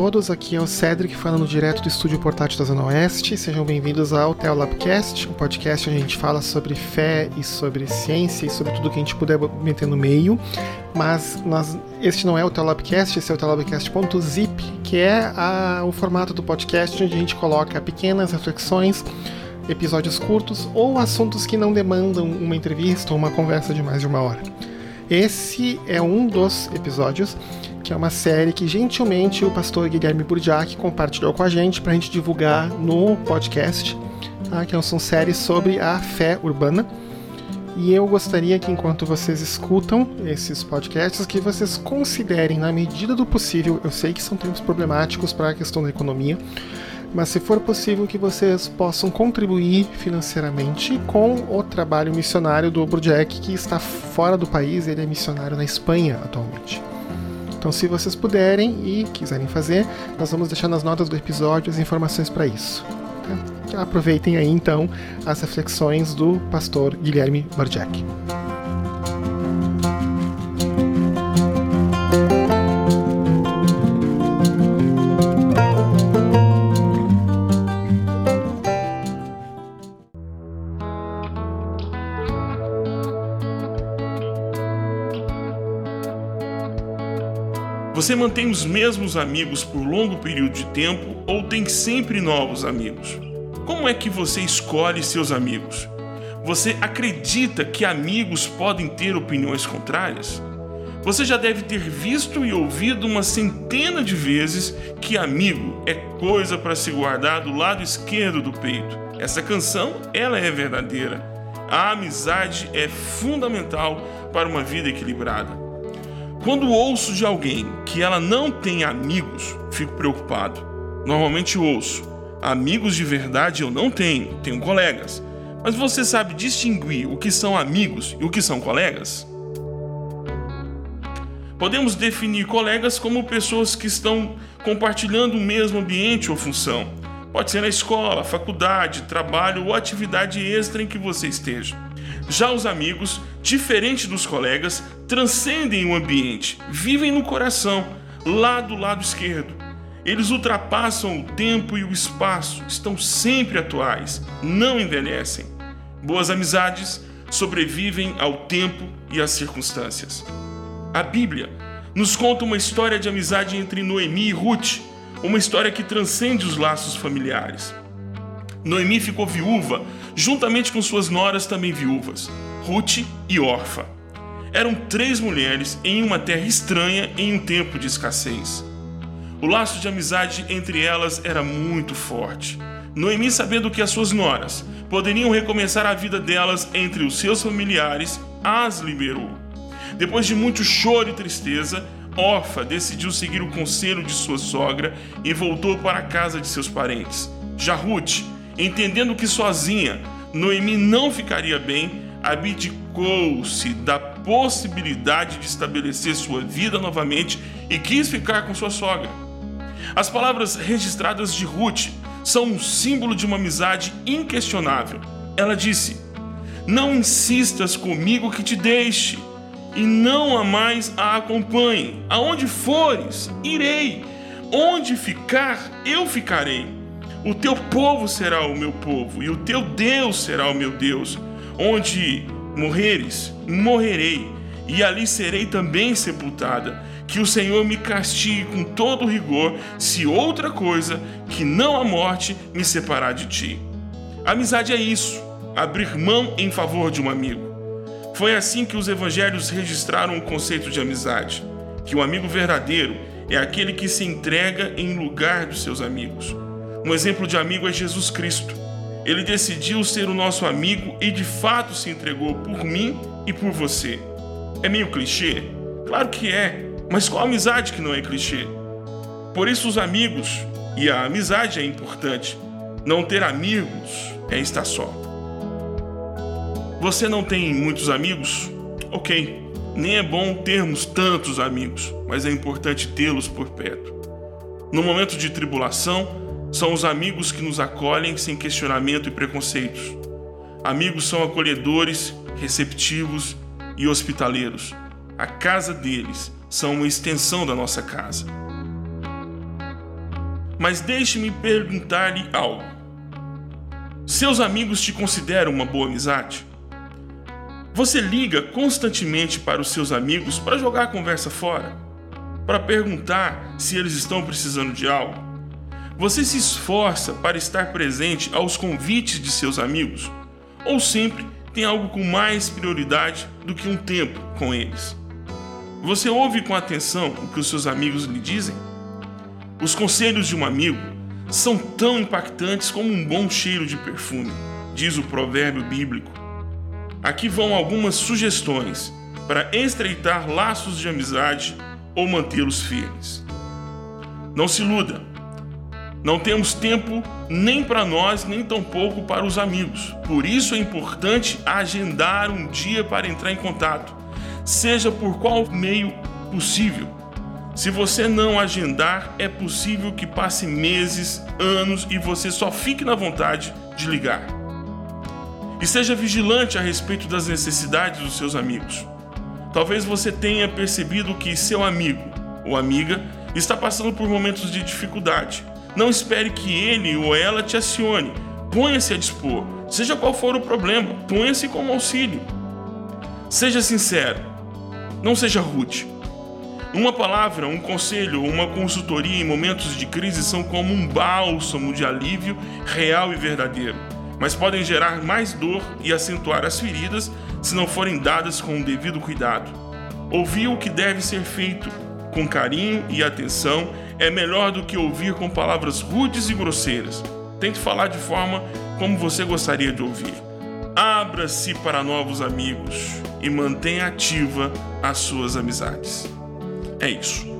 todos, aqui é o Cedric falando direto do estúdio portátil da Zona Oeste. Sejam bem-vindos ao Teolabcast, um podcast onde a gente fala sobre fé e sobre ciência e sobre tudo que a gente puder meter no meio. Mas nós, este não é o Teolabcast, esse é o Teolabcast.zip, que é a, o formato do podcast onde a gente coloca pequenas reflexões episódios curtos ou assuntos que não demandam uma entrevista ou uma conversa de mais de uma hora. Esse é um dos episódios que é uma série que gentilmente o pastor Guilherme Burdiak compartilhou com a gente para a gente divulgar no podcast, tá? que são séries sobre a fé urbana. E eu gostaria que enquanto vocês escutam esses podcasts, que vocês considerem, na medida do possível, eu sei que são tempos problemáticos para a questão da economia, mas se for possível que vocês possam contribuir financeiramente com o trabalho missionário do Burjack, que está fora do país, ele é missionário na Espanha atualmente. Então, se vocês puderem e quiserem fazer, nós vamos deixar nas notas do episódio as informações para isso. Tá? Aproveitem aí então as reflexões do pastor Guilherme Barjack. Você mantém os mesmos amigos por longo período de tempo ou tem sempre novos amigos? Como é que você escolhe seus amigos? Você acredita que amigos podem ter opiniões contrárias? Você já deve ter visto e ouvido uma centena de vezes que amigo é coisa para se guardar do lado esquerdo do peito. Essa canção, ela é verdadeira. A amizade é fundamental para uma vida equilibrada. Quando ouço de alguém que ela não tem amigos, fico preocupado. Normalmente ouço: amigos de verdade eu não tenho, tenho colegas. Mas você sabe distinguir o que são amigos e o que são colegas? Podemos definir colegas como pessoas que estão compartilhando o mesmo ambiente ou função. Pode ser na escola, faculdade, trabalho ou atividade extra em que você esteja. Já os amigos, diferente dos colegas, transcendem o ambiente, vivem no coração, lá do lado esquerdo. Eles ultrapassam o tempo e o espaço, estão sempre atuais, não envelhecem. Boas amizades sobrevivem ao tempo e às circunstâncias. A Bíblia nos conta uma história de amizade entre Noemi e Ruth, uma história que transcende os laços familiares. Noemi ficou viúva, juntamente com suas noras também viúvas, Ruth e Orfa. Eram três mulheres em uma terra estranha em um tempo de escassez. O laço de amizade entre elas era muito forte. Noemi, sabendo que as suas noras poderiam recomeçar a vida delas entre os seus familiares, as liberou. Depois de muito choro e tristeza, Orfa decidiu seguir o conselho de sua sogra e voltou para a casa de seus parentes. Já Ruth Entendendo que sozinha Noemi não ficaria bem, abdicou-se da possibilidade de estabelecer sua vida novamente e quis ficar com sua sogra. As palavras registradas de Ruth são um símbolo de uma amizade inquestionável. Ela disse: Não insistas comigo que te deixe, e não a mais a acompanhe. Aonde fores, irei. Onde ficar, eu ficarei. O teu povo será o meu povo, e o teu Deus será o meu Deus. Onde morreres, morrerei, e ali serei também sepultada. Que o Senhor me castigue com todo rigor, se outra coisa que não a morte me separar de ti. amizade é isso, abrir mão em favor de um amigo. Foi assim que os evangelhos registraram o conceito de amizade, que o um amigo verdadeiro é aquele que se entrega em lugar dos seus amigos. Um exemplo de amigo é Jesus Cristo. Ele decidiu ser o nosso amigo e de fato se entregou por mim e por você. É meio clichê? Claro que é, mas qual amizade que não é clichê? Por isso, os amigos e a amizade é importante. Não ter amigos é estar só. Você não tem muitos amigos? Ok, nem é bom termos tantos amigos, mas é importante tê-los por perto. No momento de tribulação, são os amigos que nos acolhem sem questionamento e preconceitos. Amigos são acolhedores, receptivos e hospitaleiros. A casa deles são uma extensão da nossa casa. Mas deixe-me perguntar-lhe algo. Seus amigos te consideram uma boa amizade? Você liga constantemente para os seus amigos para jogar a conversa fora? Para perguntar se eles estão precisando de algo? Você se esforça para estar presente aos convites de seus amigos? Ou sempre tem algo com mais prioridade do que um tempo com eles? Você ouve com atenção o que os seus amigos lhe dizem? Os conselhos de um amigo são tão impactantes como um bom cheiro de perfume, diz o provérbio bíblico. Aqui vão algumas sugestões para estreitar laços de amizade ou mantê-los firmes. Não se iluda. Não temos tempo nem para nós, nem tampouco para os amigos. Por isso é importante agendar um dia para entrar em contato, seja por qual meio possível. Se você não agendar, é possível que passe meses, anos e você só fique na vontade de ligar. E seja vigilante a respeito das necessidades dos seus amigos. Talvez você tenha percebido que seu amigo ou amiga está passando por momentos de dificuldade. Não espere que ele ou ela te acione. Ponha-se a dispor. Seja qual for o problema, ponha-se como auxílio. Seja sincero. Não seja rude. Uma palavra, um conselho ou uma consultoria em momentos de crise são como um bálsamo de alívio real e verdadeiro mas podem gerar mais dor e acentuar as feridas se não forem dadas com o devido cuidado. Ouvir o que deve ser feito com carinho e atenção é melhor do que ouvir com palavras rudes e grosseiras. Tente falar de forma como você gostaria de ouvir. Abra-se para novos amigos e mantenha ativa as suas amizades. É isso.